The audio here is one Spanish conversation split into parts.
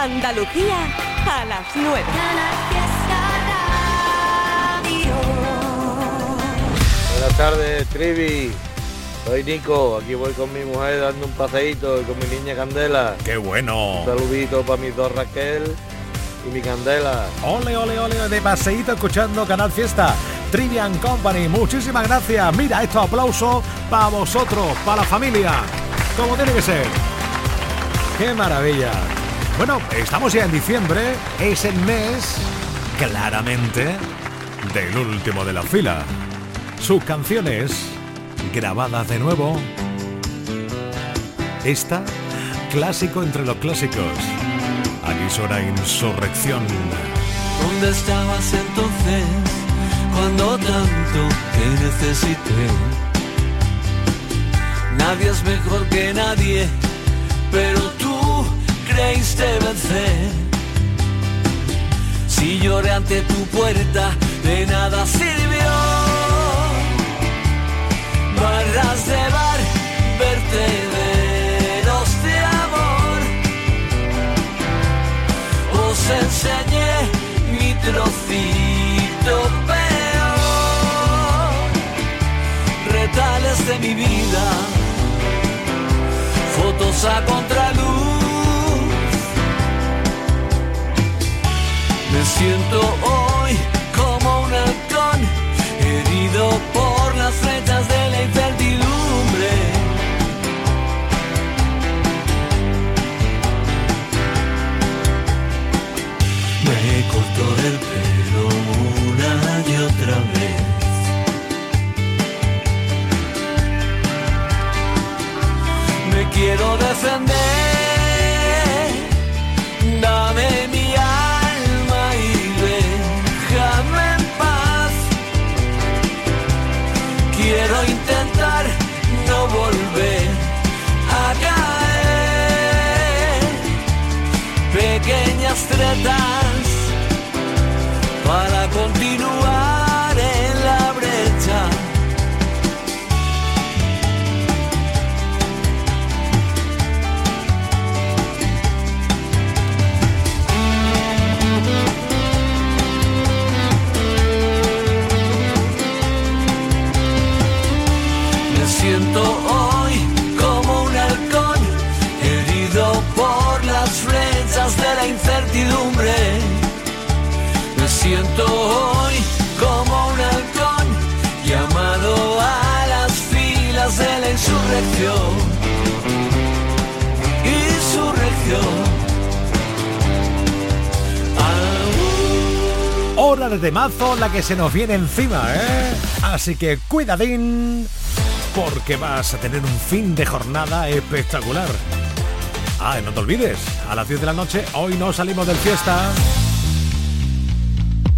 Andalucía a las 9. Buenas tardes, Trivi. Soy Nico, aquí voy con mi mujer dando un paseíto y con mi niña Candela. ¡Qué bueno! Un saludito para mis dos Raquel y mi Candela. Ole, ole, ole, de paseíto escuchando Canal Fiesta. Trivian Company, muchísimas gracias. Mira, estos aplausos para vosotros, para la familia, como tiene que ser. ¡Qué maravilla! Bueno, estamos ya en diciembre, es el mes, claramente, del último de la fila. Sus canciones, grabadas de nuevo. Esta, clásico entre los clásicos. Aquí suena Insurrección. ¿Dónde estabas entonces cuando tanto te necesité? Nadie es mejor que nadie, pero vencer. Si lloré ante tu puerta, de nada sirvió. Barras de bar, vertederos de amor. Os enseñé mi trocito peor. Retales de mi vida, fotos a contraluz. Me siento hoy como un halcón, herido por la que se nos viene encima, ¿eh? Así que cuidadín, porque vas a tener un fin de jornada espectacular. Ah, y no te olvides, a las 10 de la noche hoy no salimos del fiesta.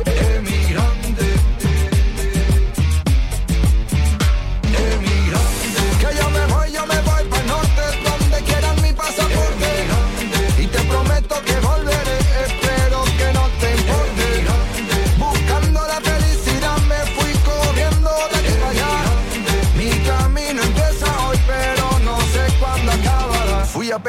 emigrante,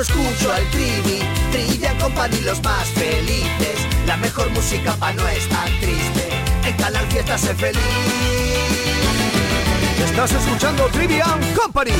escucho al Trivi, Trivia Company los más felices. La mejor música pa' no es tan triste, en Canal Fiesta se feliz. Estás escuchando Trivian Company.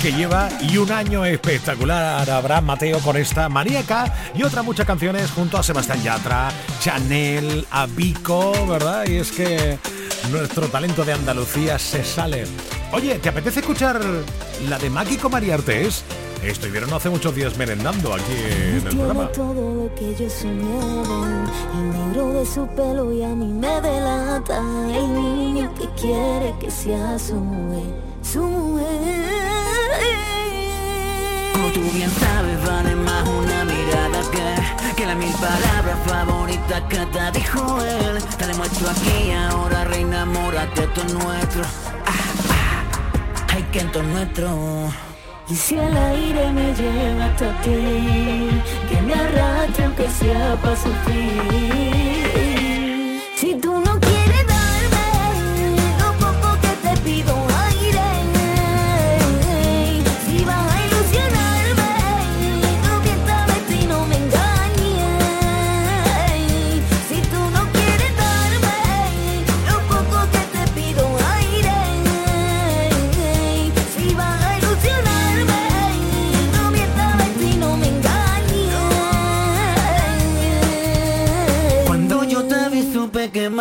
Que lleva y un año espectacular Abraham Mateo con esta maníaca y otras muchas canciones junto a Sebastián Yatra, Chanel, Abico, ¿verdad? Y es que nuestro talento de Andalucía se sale. Oye, ¿te apetece escuchar la de Máquico María Artés? Estuvieron hace muchos días merendando aquí en el programa. todo lo que yo soñaba, el negro de su pelo y a mí me delata, el niño que quiere que sea su como tú bien sabes, vale más una mirada que, que la mil palabras favoritas que te dijo él. Te demuestro aquí ahora, reina, amórate, esto es nuestro. Ah, ah, ay, que esto es nuestro. Y si el aire me lleva hasta ti, que me arrastre aunque sea para sufrir. Si tú no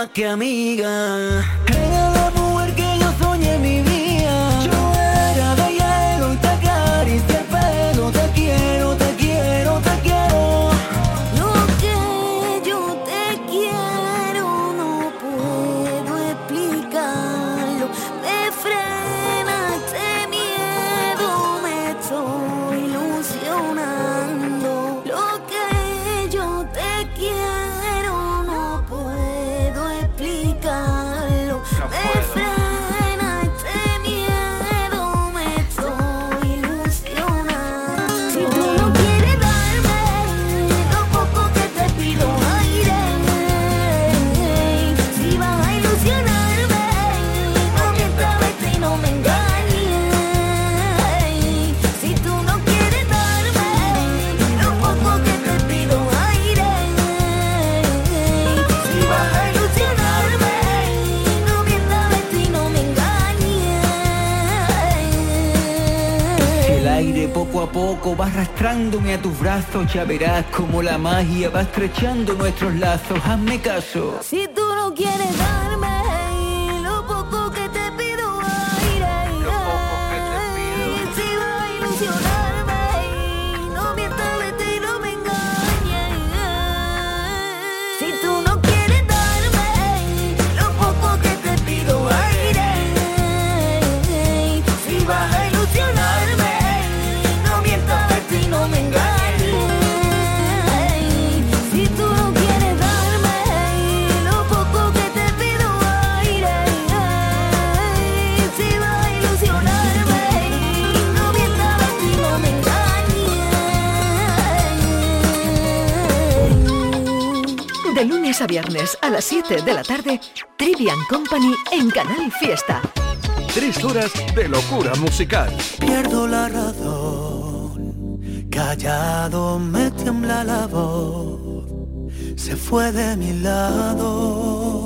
más que amiga. poco va arrastrándome a tus brazos, ya verás como la magia va estrechando nuestros lazos, hazme caso. viernes a las 7 de la tarde, Trivian Company en Canal Fiesta. Tres horas de locura musical. Pierdo la razón, callado me tiembla la voz, se fue de mi lado.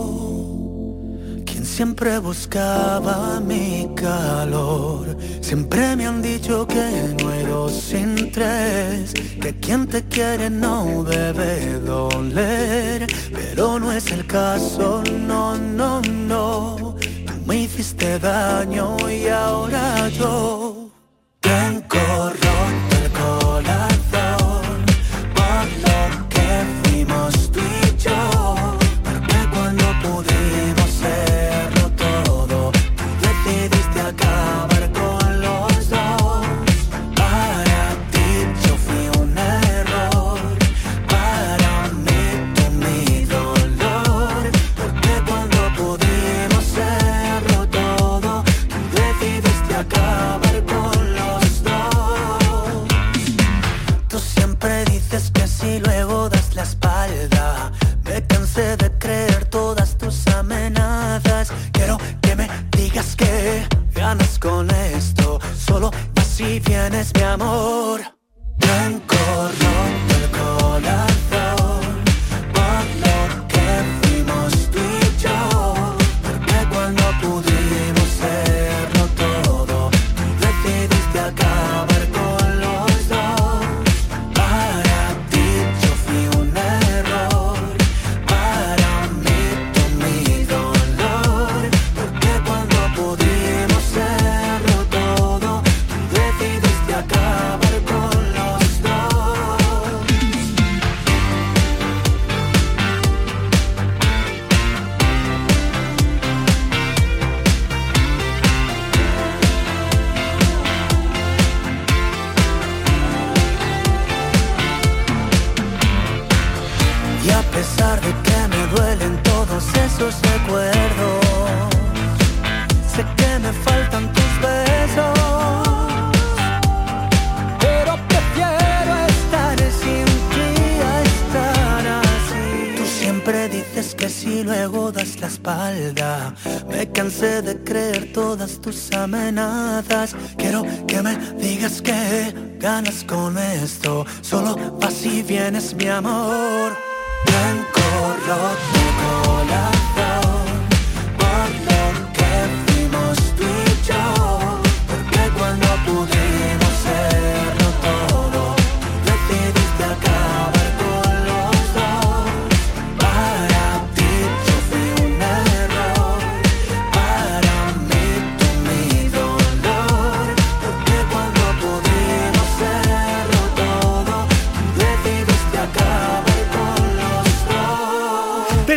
Quien siempre buscaba mi calor, siempre me han dicho que muero sin tres, que quien te quiere no debe doler pero no es el caso, no, no, no. Tú me hiciste daño y ahora yo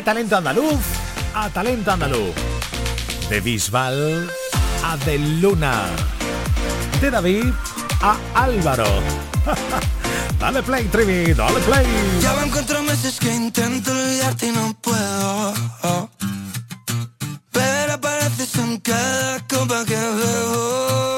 talento andaluz a talento andaluz. De Bisbal a De Luna. De David a Álvaro. dale play, Trivi, dale play. Ya van cuatro meses que intento olvidarte y no puedo. Pero apareces en cada copa que veo.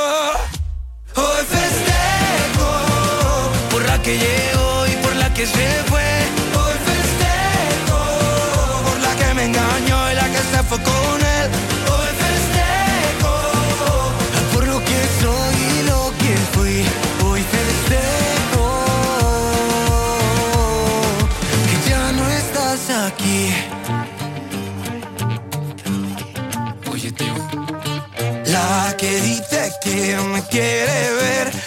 aquí me quiere ver.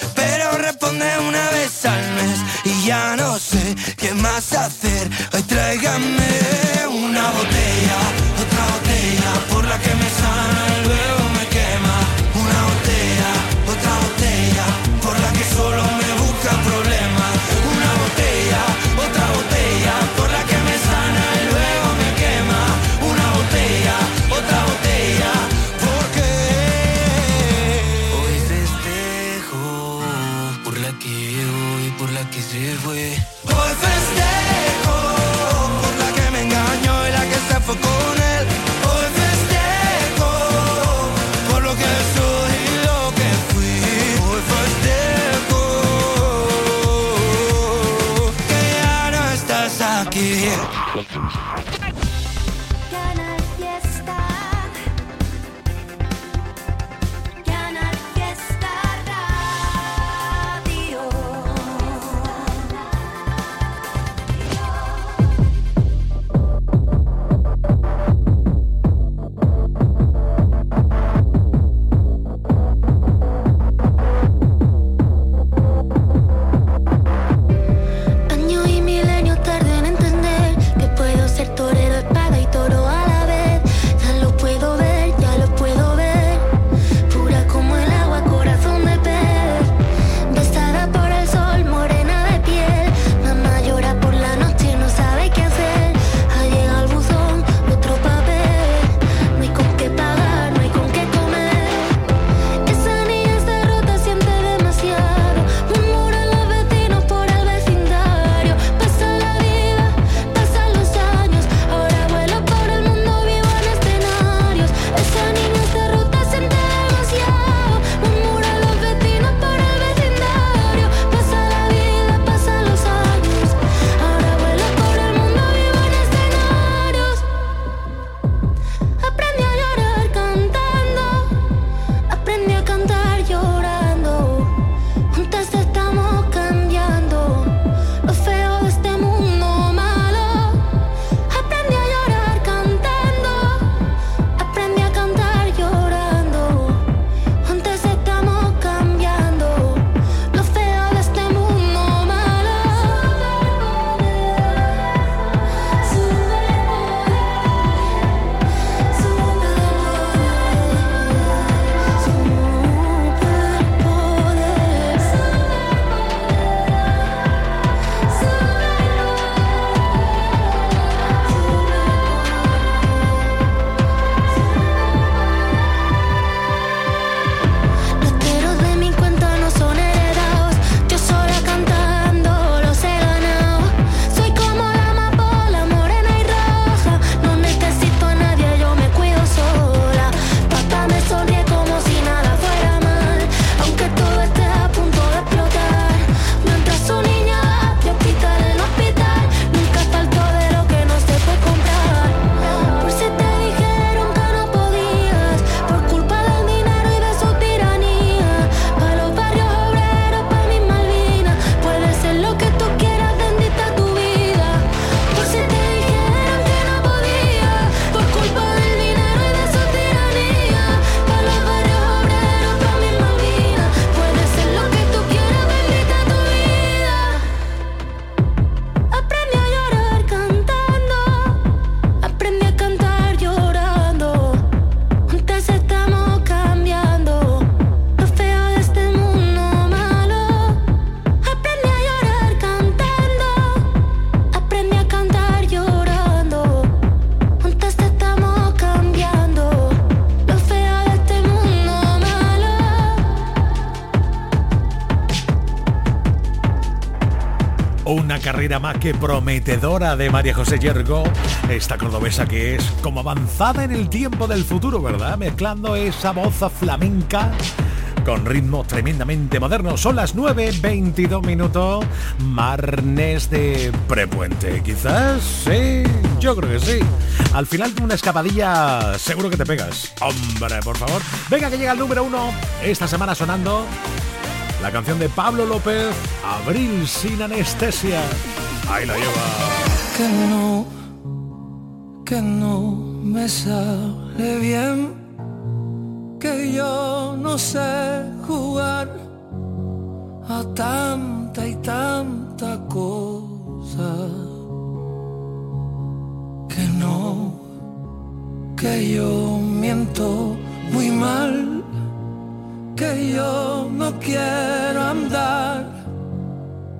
Carrera más que prometedora de María José Yergo, esta cordobesa que es como avanzada en el tiempo del futuro, ¿verdad? Mezclando esa voz flamenca con ritmos tremendamente modernos. Son las 9.22 minutos, marnes de prepuente. Quizás, sí, yo creo que sí. Al final de una escapadilla seguro que te pegas. Hombre, por favor. Venga que llega el número uno esta semana sonando la canción de Pablo López, Abril sin anestesia. Que no, que no me sale bien, que yo no sé jugar a tanta y tanta cosa. Que no, que yo miento muy mal, que yo no quiero andar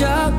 적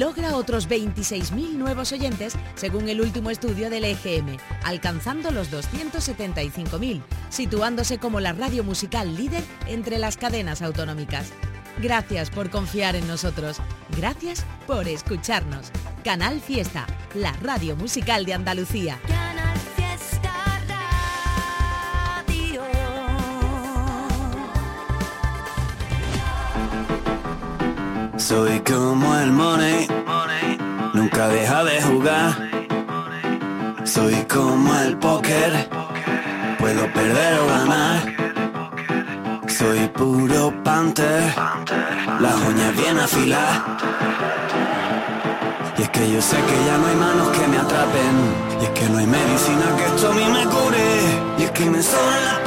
logra otros 26.000 nuevos oyentes según el último estudio del EGM, alcanzando los 275.000, situándose como la radio musical líder entre las cadenas autonómicas. Gracias por confiar en nosotros. Gracias por escucharnos. Canal Fiesta, la radio musical de Andalucía. Soy como el money, nunca deja de jugar. Soy como el póker, puedo perder o ganar. Soy puro panther, las uñas bien afiladas. Y es que yo sé que ya no hay manos que me atrapen. Y es que no hay medicina que esto a mí me cure. Y es que me contarte.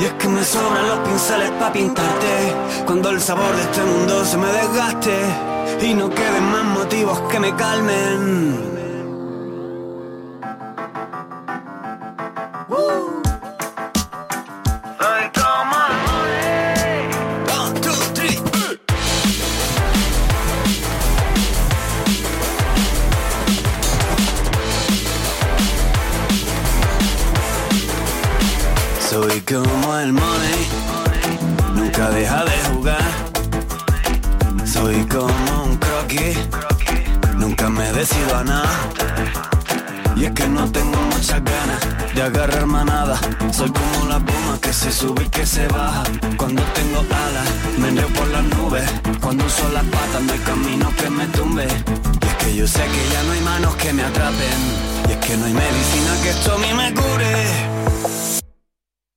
Y es que me sobran los pinceles para pintarte. Cuando el sabor de este mundo se me desgaste. Y no queden más motivos que me calmen. Y es que no tengo muchas ganas de agarrar manada. Soy como la pluma que se sube y que se baja. Cuando tengo alas, me enreo por las nubes. Cuando uso las patas, no hay camino que me tumbe. Y es que yo sé que ya no hay manos que me atrapen. Y es que no hay medicina que esto a mí me cure.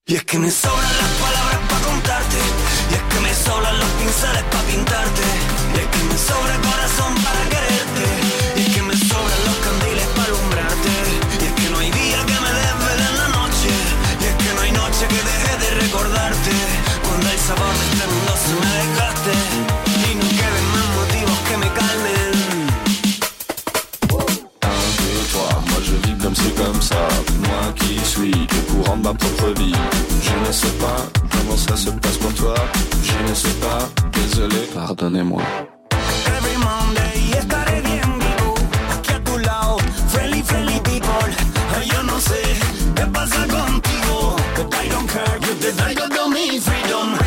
Y es que me sobran las palabras para contarte. Y es que me sobran los pinceles para pintarte. Y es que me sobra el corazón ma propre vie. Je ne sais pas comment ça se passe pour toi. Je ne sais pas, désolé, pardonnez-moi. Every Monday estaré bien vivo aquí a tu lado, friendly, friendly people. Yo no sé qué pasa contigo, but I don't care. You did I got to me freedom.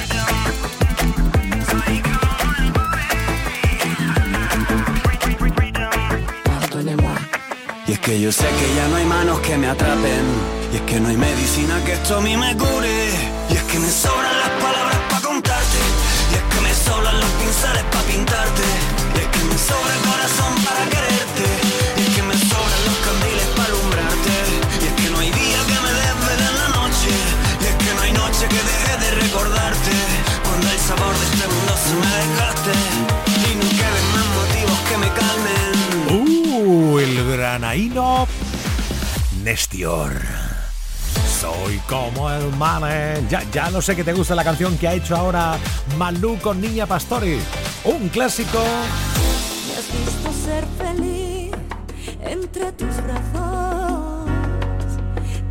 Y es que yo sé que ya no hay manos que me atrapen. Y es que no hay medicina que esto a mí me cure. Y es que me sobran las palabras para contarte. Y es que me sobran los pinceles para pintarte. Y es que me sobra el corazón para quererte. Y es que me sobran los candiles para alumbrarte. Y es que no hay día que me desvele en la noche. Y es que no hay noche que deje de recordarte. Cuando el sabor de este mundo se me desgaste. Y no queden más motivos que me calmen. Uh, el granaíno Nestior. Soy como el mane. Ya, ya lo sé que te gusta la canción que ha hecho ahora Malú con Niña Pastori. Un clásico. Me has visto ser feliz entre tus brazos.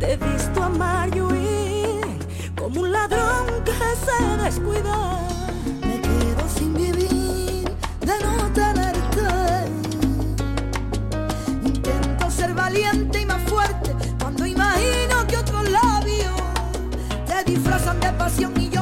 Te he visto amar y huir como un ladrón que se descuida. Me quedo sin vivir de no tenerte. Intento ser valiente y más fuerte disfrazan de pasión y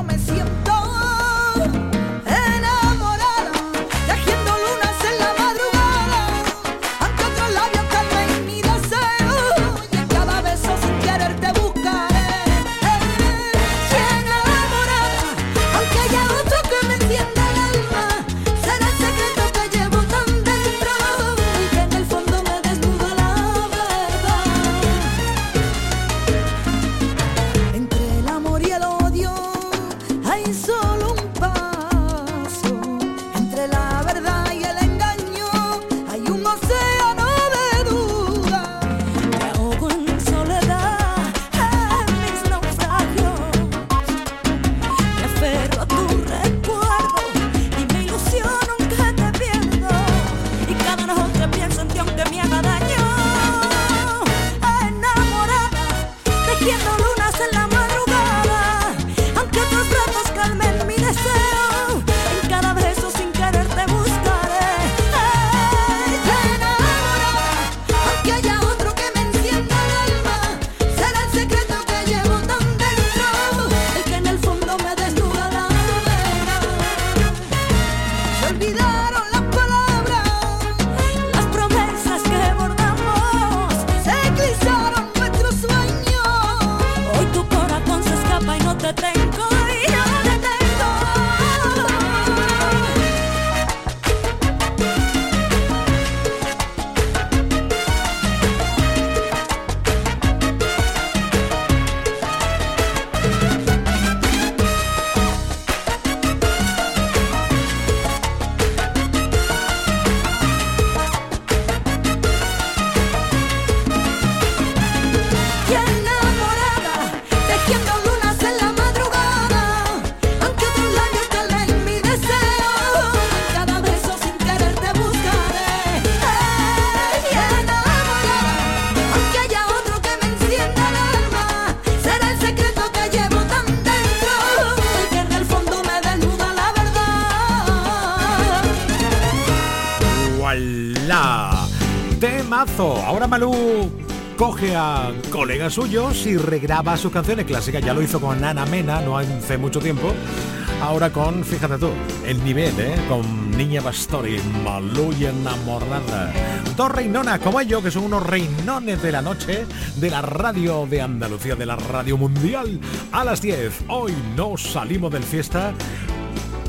colegas suyos y regraba sus canciones clásicas. Ya lo hizo con Ana Mena, no hace mucho tiempo. Ahora con, fíjate tú, el nivel, ¿eh? Con Niña Pastori, Malú y enamorada. Dos reinonas como ellos, que son unos reinones de la noche de la radio de Andalucía, de la radio mundial. A las 10, hoy no salimos del fiesta.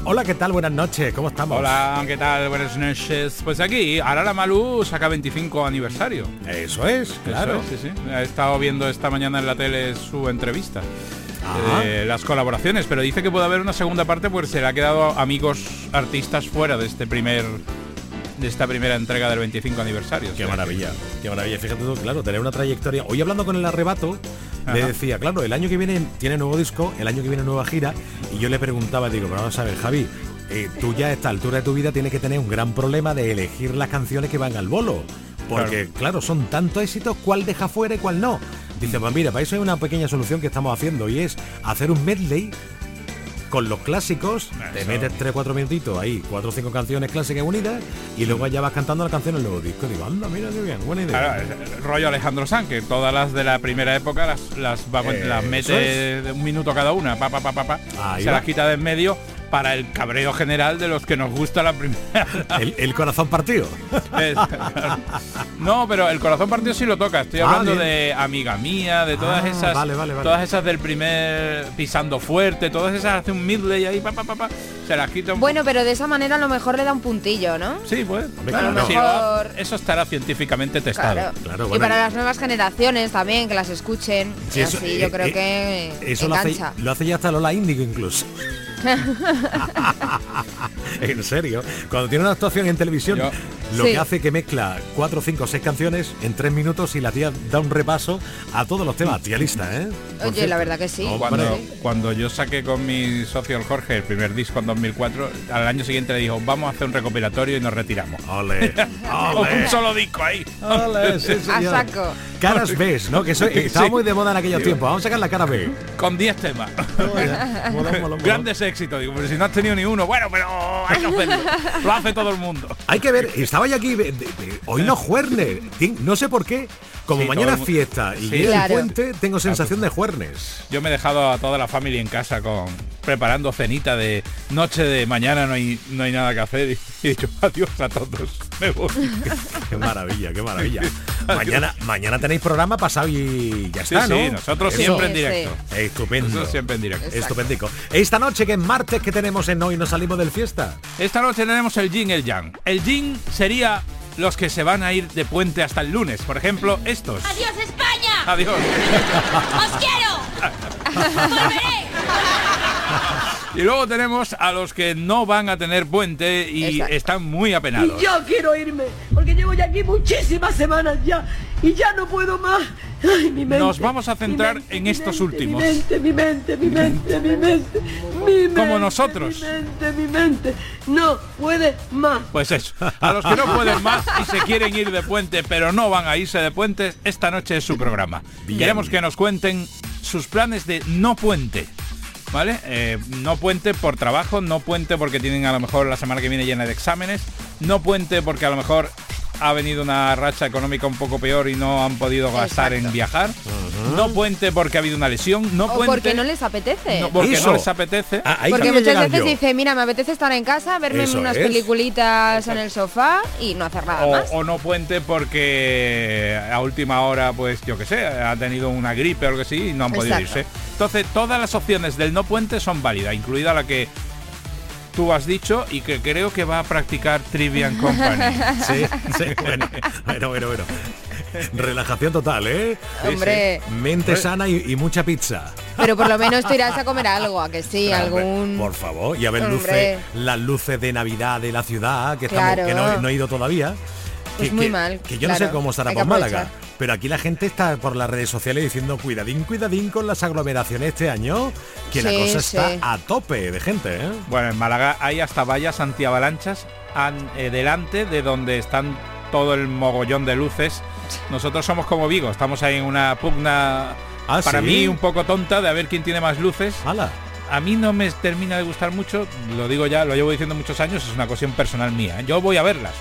Hola, ¿qué tal? Buenas noches, ¿cómo estamos? Hola, ¿qué tal? Buenas noches. Pues aquí, ahora la Malú saca 25 aniversario. Eso es, claro. Eso es, sí, sí. He estado viendo esta mañana en la tele su entrevista. Eh, las colaboraciones, pero dice que puede haber una segunda parte porque se le ha quedado amigos artistas fuera de este primer de esta primera entrega del 25 aniversario. Qué maravilla, qué maravilla. Fíjate tú, claro, tener una trayectoria. Hoy hablando con el arrebato, le Ajá. decía, claro, el año que viene tiene nuevo disco, el año que viene nueva gira, y yo le preguntaba, digo, pero vamos a ver, Javi, eh, tú ya a esta altura de tu vida tienes que tener un gran problema de elegir las canciones que van al bolo. Porque, claro, son tantos éxitos, cuál deja fuera y cuál no. Dice, pues mira, para eso hay una pequeña solución que estamos haciendo y es hacer un medley con los clásicos, te metes 3-4 minutitos ahí, 4 o 5 canciones clásicas unidas y luego ya vas cantando la canción del nuevo disco. Digo, anda, mira qué bien, buena idea. Es- rollo Alejandro Sanz, que todas las de la primera época las, las, va- Eh, las mete un minuto cada una, pa, pa, pa, pa, se va. las quita de en medio para el cabreo general de los que nos gusta la primera. El, el corazón partido. Es- no, pero el corazón partido sí lo toca. Estoy Ah, hablando de Amiga Mía, de todas Ah, esas, vale, vale, vale. todas esas del primer pisando fuerte, todas esas hace un midley ahí, pa, pa, pa, pa, se las quita un Bueno, pero de esa manera a lo mejor le da un puntillo, ¿no? Sí, pues. A lo mejor- eso estará científicamente testado. Claro. Claro, y para las nuevas generaciones también, que las escuchen. Sí, y eso- así eh, yo creo eh, que Eso lo hace, lo hace ya hasta Lola Índigo incluso. en serio, cuando tiene una actuación en televisión, Yo- lo Sí. que hace que mezcla cuatro, cinco, seis canciones en tres minutos y la tía da un repaso a todos los temas. Tía lista, ¿eh? Por Oye, cierto. la verdad que sí. No, Cuando, yo saqué con mi socio el Jorge el primer disco en 2004, al año siguiente le dijo, vamos a hacer un recopilatorio y nos retiramos. Ole, ole. un solo disco ahí. Ole, sí, A saco. Caras B, ¿no? Que eso estaba Sí. muy de moda en aquellos Sí. tiempos. Vamos a sacar la cara B. Con 10 temas. Mola, mola, mola. Grandes Digo, pero si no has tenido ni uno, bueno, pero hay que hacerlo. Lo hace todo el mundo. Hay que ver, estaba yo aquí, de- de- de- hoy no juernes, Tien- no sé por qué, como Sí, mañana fiesta y Sí. viene Claro. el puente, tengo sensación de juernes. Yo me he dejado a toda la familia en casa con preparando cenita de noche de mañana no hay no hay nada que hacer y he dicho adiós a todos. Me voy. Qué maravilla, qué maravilla. mañana, mañana tenéis programa pasado y ya Sí, está, ¿no? sí, nosotros Eso. siempre en Sí, directo. Estupendo. Nosotros siempre en directo. Estupendico. Esta noche, que es martes, que tenemos en Hoy Nos Salimos del Fiesta? Esta noche tenemos el yin y el yang. El yin sería los que se van a ir de puente hasta el lunes. Por ejemplo, estos. ¡Adiós, España! Adiós. ¡Os quiero! ¡Volveré! Y luego tenemos a los que no van a tener puente y Exacto. están muy apenados. Yo quiero irme, porque llevo ya aquí muchísimas semanas ya y ya no puedo más. Ay, mi mente, Nos vamos a centrar mi mente, en mi estos mente, últimos. Mi mente, mi mente, mi mente, mi mente, mi mente, Como nosotros. Mi mente, mi mente. No puede más. Pues eso, a los que no pueden más y se quieren ir de puente pero no van a irse de puente, esta noche es su programa. Bien. Queremos que nos cuenten sus planes de no puente. ¿Vale? Eh, no puente por trabajo, no puente porque tienen a lo mejor la semana que viene llena de exámenes, no puente porque a lo mejor ha venido una racha económica un poco peor y no han podido gastar en viajar, no puente porque ha habido una lesión, no O puente porque no les apetece. no, porque Eso. no les apetece. Ah, Porque muchas veces yo. dice, mira, me apetece estar en casa, verme Eso unas es. peliculitas en el sofá y no hacer nada o, más. o no puente porque a última hora, pues yo que sé, ha tenido una gripe o algo así y no han podido Exacto. irse. Entonces, todas las opciones del no puente son válidas, incluida la que tú has dicho y que creo que va a practicar Trivian Company. Sí, sí, bueno, bueno, bueno, bueno. Relajación total, ¿eh? Hombre, Mente sana y, y mucha pizza. pero por lo menos te irás a comer algo, a que sí, algún... Por favor, y a ver luces, las luces de Navidad de la ciudad, que, estamos, Claro. que no, no he ido todavía. Pues que, muy que- mal, Que yo no sé cómo estará por Málaga. Pero aquí la gente está por las redes sociales diciendo cuidadín, cuidadín con las aglomeraciones este año, que la Sí, cosa está sí. a tope de gente, ¿eh? Bueno, en Málaga hay hasta vallas antiavalanchas an- eh, delante de donde están todo el mogollón de luces. Nosotros somos como Vigo, estamos ahí en una pugna Ah, para ¿sí? mí un poco tonta de a ver quién tiene más luces. ¡Hala! A mí no me termina de gustar mucho, lo digo ya, lo llevo diciendo muchos años, es una cuestión personal mía. ¿eh? Yo voy a verlas,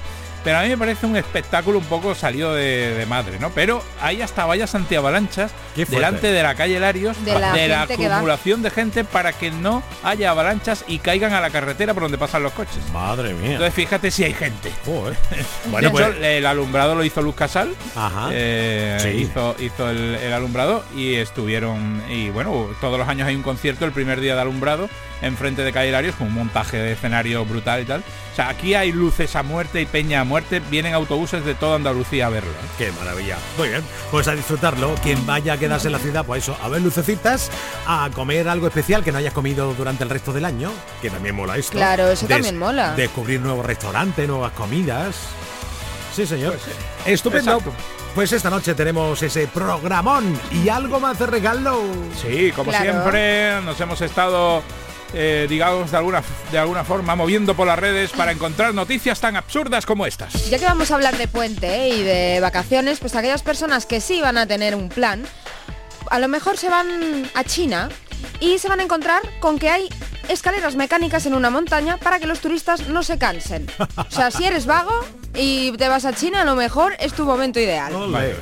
pero a mí me parece un espectáculo un poco salido de, de madre, ¿no? Pero hay hasta vallas antiavalanchas delante de la calle Larios De la de acumulación de gente para que no haya avalanchas y caigan a la carretera por donde pasan los coches. Madre mía. Entonces fíjate si hay gente. Joder. de Bueno, hecho, pues, el alumbrado lo hizo Luz Casal. Ajá. Eh, Sí. hizo, hizo el, el alumbrado y estuvieron y bueno todos los años hay un concierto el primer día de alumbrado enfrente de Calle Larios con un montaje de escenario brutal y tal o sea aquí hay luces a muerte y peña a muerte vienen autobuses de toda Andalucía a verlo ¿eh? Qué maravilla. Muy bien, pues a disfrutarlo. Quien vaya a quedarse en la ciudad, pues eso, a ver lucecitas, a comer algo especial que no hayas comido durante el resto del año, que también mola esto. Claro, eso Des- también mola. Descubrir nuevos restaurantes, nuevas comidas. Sí, señor. Estupendo. Exacto. Pues esta noche tenemos ese programón y algo más de regalo. sí como Claro. siempre nos hemos estado eh, digamos de alguna de alguna forma moviendo por las redes para encontrar noticias tan absurdas como estas Ya que vamos a hablar de puente ¿eh? y de vacaciones, pues aquellas personas que sí van a tener un plan, a lo mejor se van a China y se van a encontrar con que hay escaleras mecánicas en una montaña para que los turistas no se cansen. O sea, si eres vago y te vas a China, a lo mejor es tu momento ideal. Vaya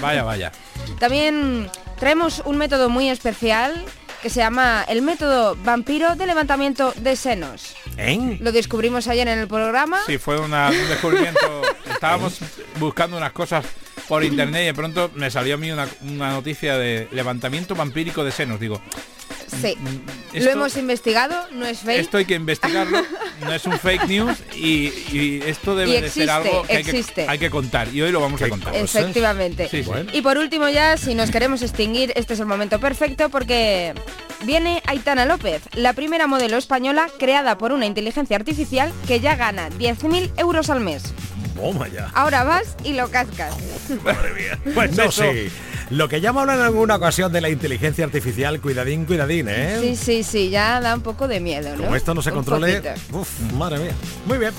vaya, vaya. También traemos un método muy especial que se llama el método vampiro de levantamiento de senos. ¿Eh? Lo descubrimos ayer en el programa. Sí, fue una- un descubrimiento. Estábamos buscando unas cosas por internet y de pronto me salió a mí una, una noticia de levantamiento vampírico de senos. Digo, Sí. mm, Lo esto- hemos investigado, no es fake. esto hay que investigarlo, no es un fake news y, y esto debe Y de ser algo que hay, que existe. hay que contar y hoy lo vamos a contar. Efectivamente. Sí. Y por último ya, si nos queremos extinguir, este es el momento perfecto porque viene Aitana López, la primera modelo española creada por una inteligencia artificial que ya gana 10.000 euros al mes. Toma ya. Ahora vas y lo cascas. Pues no eso. sé. Lo que ya me hablan en alguna ocasión de la inteligencia artificial, cuidadín, cuidadín, ¿eh? Sí, sí, sí, ya da un poco de miedo, ¿no? Como esto no se Un controle. Uf, madre mía. Muy bien.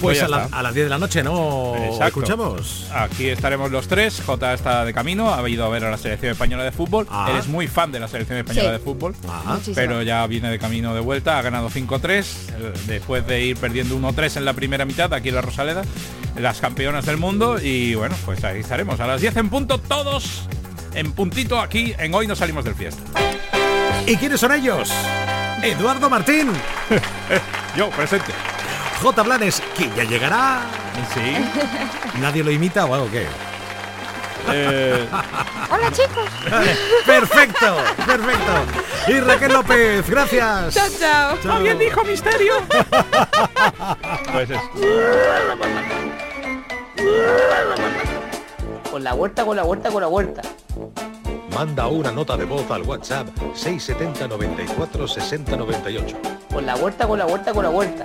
Pues Pues a, la- a las 10 de la noche, ¿no? Exacto. Escuchamos. Aquí estaremos los tres. J está de camino, ha ido a ver a la selección española de fútbol. Ah. Él es muy fan de la selección española Sí. de fútbol. Ah. Pero ya viene de camino de vuelta, ha ganado 5-3, eh, después de ir perdiendo 1-3 en la primera mitad, aquí en la Rosaleda, las campeonas del mundo, y bueno, pues ahí estaremos, a las 10 en punto, todos en puntito aquí, en Hoy no salimos del fiesta. ¿Y quiénes son ellos? Eduardo Martín, Yo, presente. J. Blanes, que ya llegará. Sí. ¿Nadie lo imita o algo qué? eh, Hola chicos. perfecto, perfecto. Y Raquel López, gracias. Chao, chao. Chao. ¿Alguien dijo misterio? pues es. Con la huerta, con la huerta, con la huerta. Manda una nota de voz al WhatsApp 670 94 60 98. Con la huerta, con la huerta, con la huerta.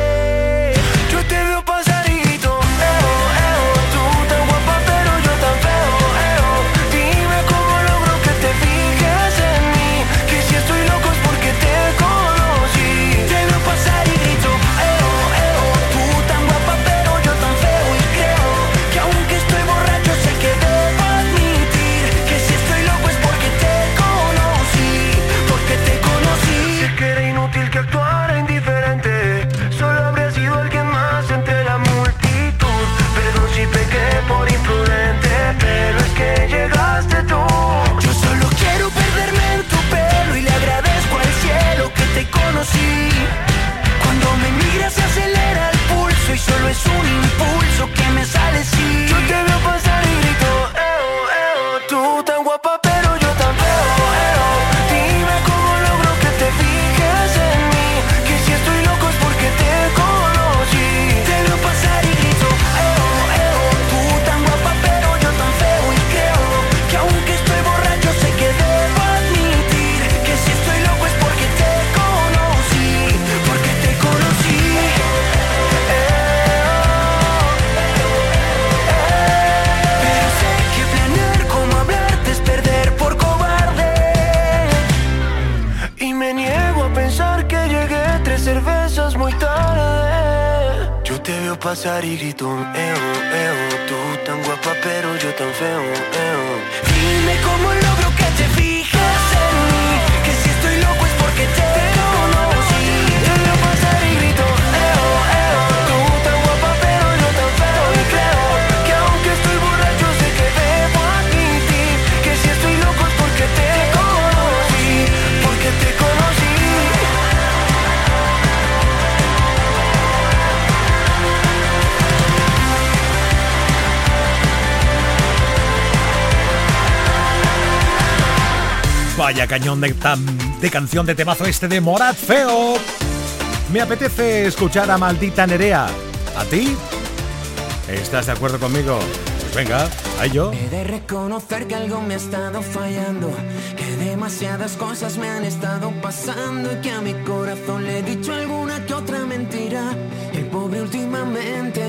Poseidon Vaya cañón de, tan, de canción de temazo este de Morat Feo. Me apetece escuchar a Maldita Nerea. ¿A ti? ¿Estás de acuerdo conmigo? Pues venga, a yo. He de reconocer que algo me ha estado fallando, que demasiadas cosas me han estado pasando y que a mi corazón le he dicho alguna que otra mentira. El pobre últimamente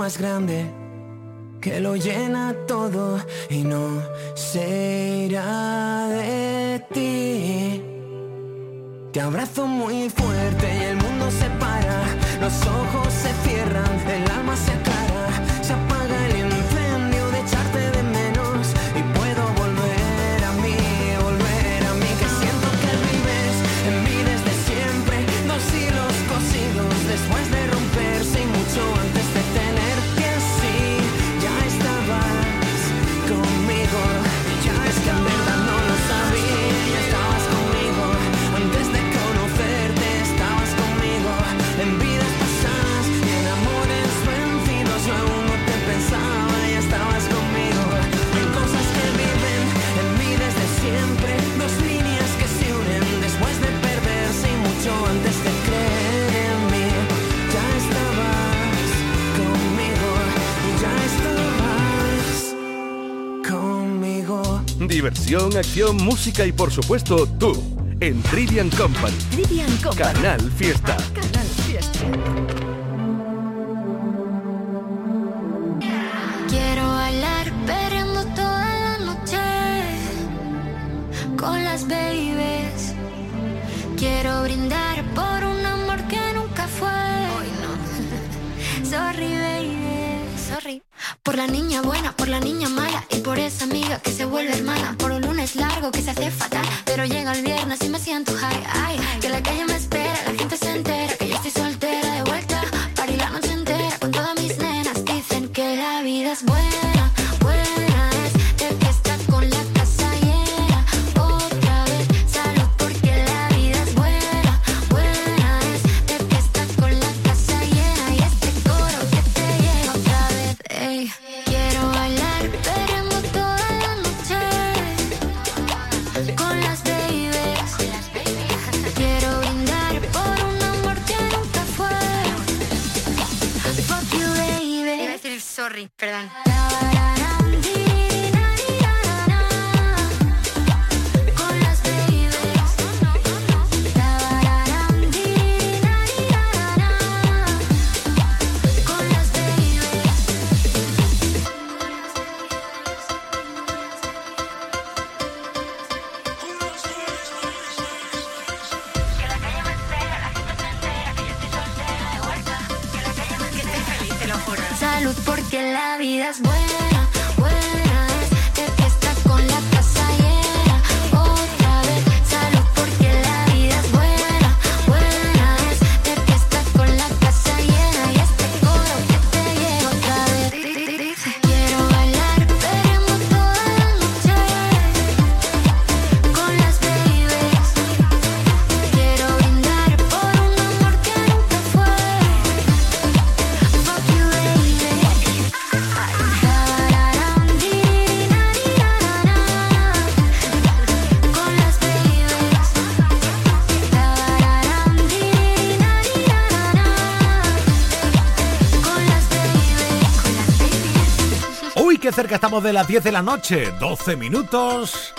más grande que lo llena. Acción, música y por supuesto tú en Trivian Trivian Company. Canal Fiesta. Cerca estamos de las 10 de la noche. 12 minutos.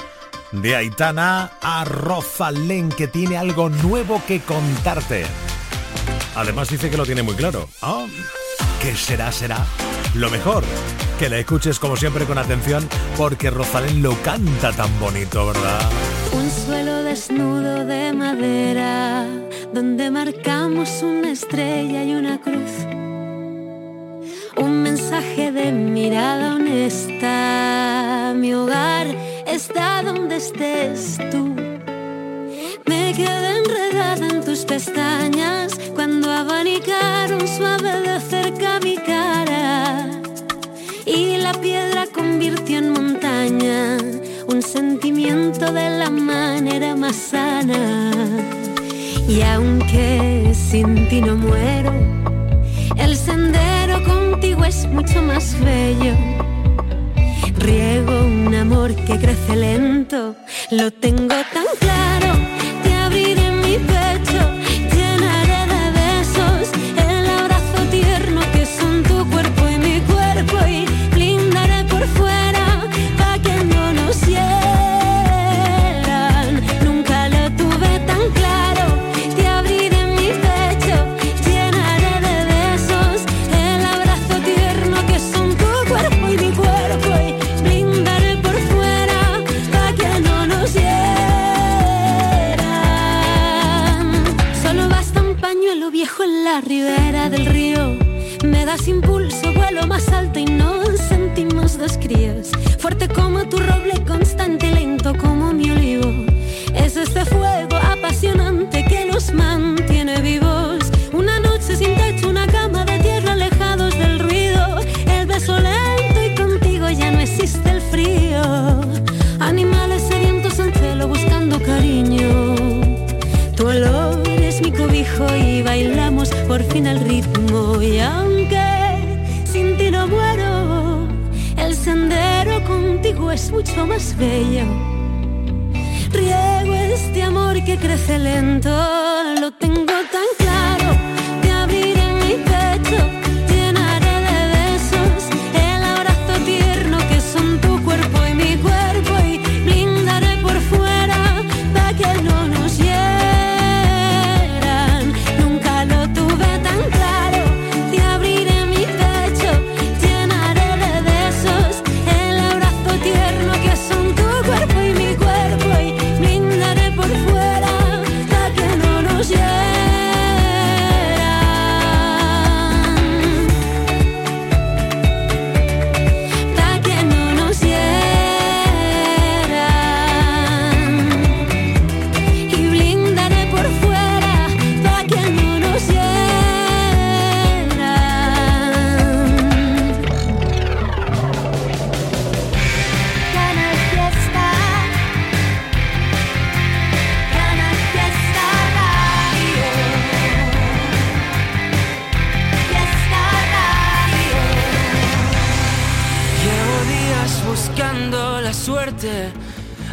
De Aitana a Rosalén, que tiene algo nuevo que contarte. Además dice que lo tiene muy claro. Ah, ¿Qué será? Será lo mejor. Que la escuches como siempre con atención porque Rosalén lo canta tan bonito, ¿verdad? Un suelo desnudo de madera, donde marcamos una estrella y una cruz. Un mensaje de mirada honesta. Mi hogar está donde estés tú. Me quedé enredada en tus pestañas cuando abanicaron suave de cerca mi cara. Y la piedra convirtió en montaña un sentimiento de la manera más sana. Y aunque sin ti no muero, el sendero contigo es mucho más bello. Riego un amor que crece lento, lo tengo tan claro. Es mucho más bello. Riego este amor que crece lento, lo tengo tan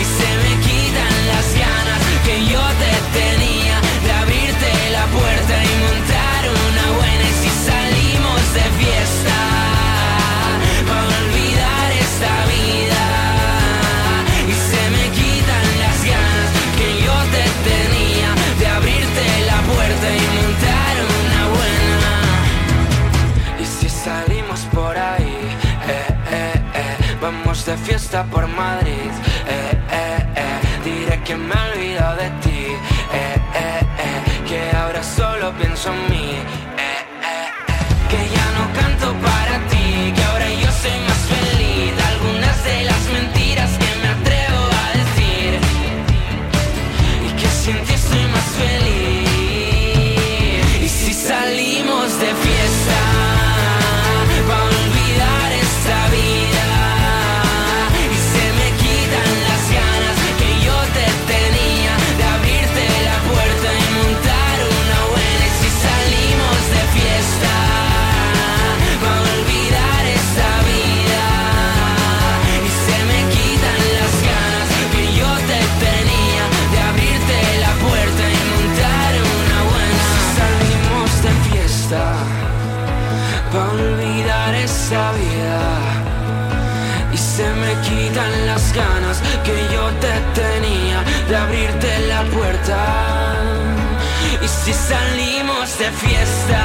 Y se me quitan las ganas que yo te tenía de abrirte la puerta y montar una buena. Si salimos de fiesta, por si salimos de fiesta,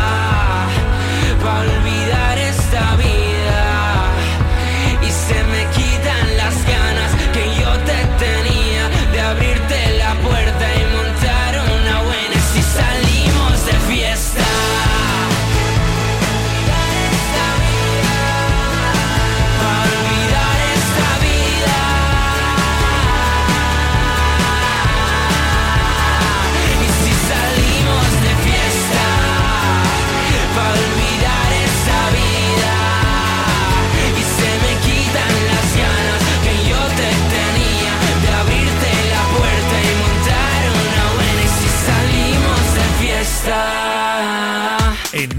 para olvidar.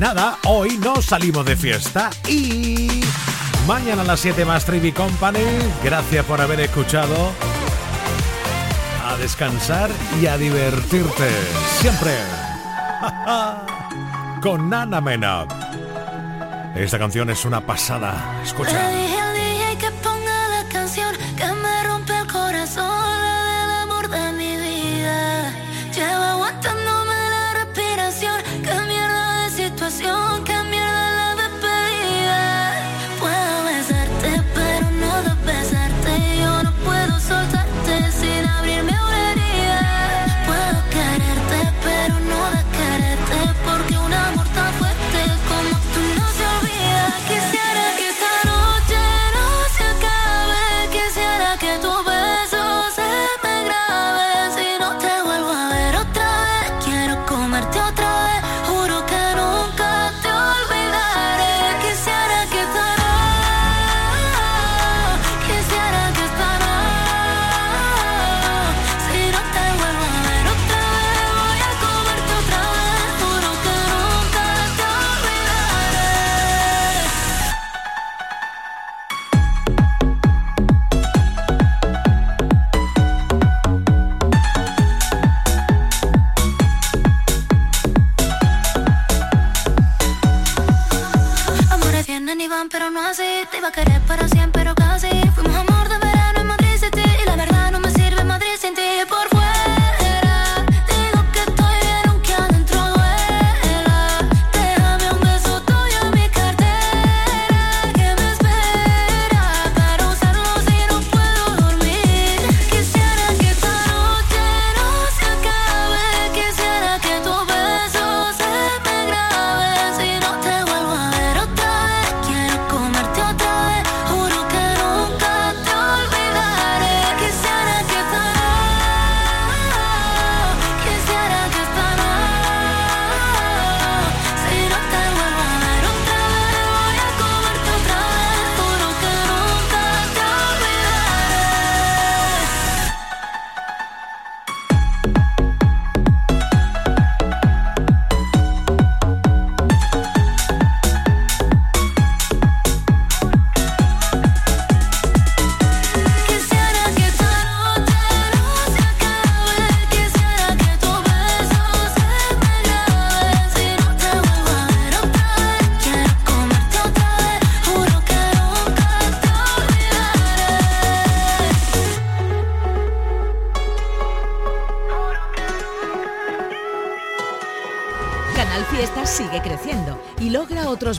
nada, hoy no salimos de fiesta y mañana a las 7 más Trivi Company. Gracias por haber escuchado. A descansar y a divertirte. Siempre. Con Nana Mena. Esta canción es una pasada. Escucha. nene van, pero no así. Te iba a querer para siempre, pero casi. Fui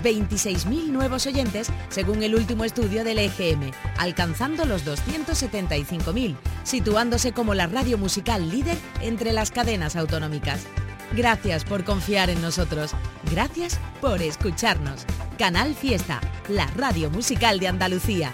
26.000 nuevos oyentes según el último estudio del EGM, alcanzando los 275.000, situándose como la radio musical líder entre las cadenas autonómicas. Gracias por confiar en nosotros. Gracias por escucharnos. Canal Fiesta, la radio musical de Andalucía.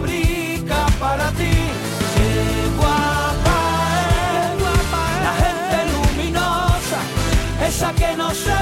fabrica para ti. Qué guapa es la gente luminosa, esa que no se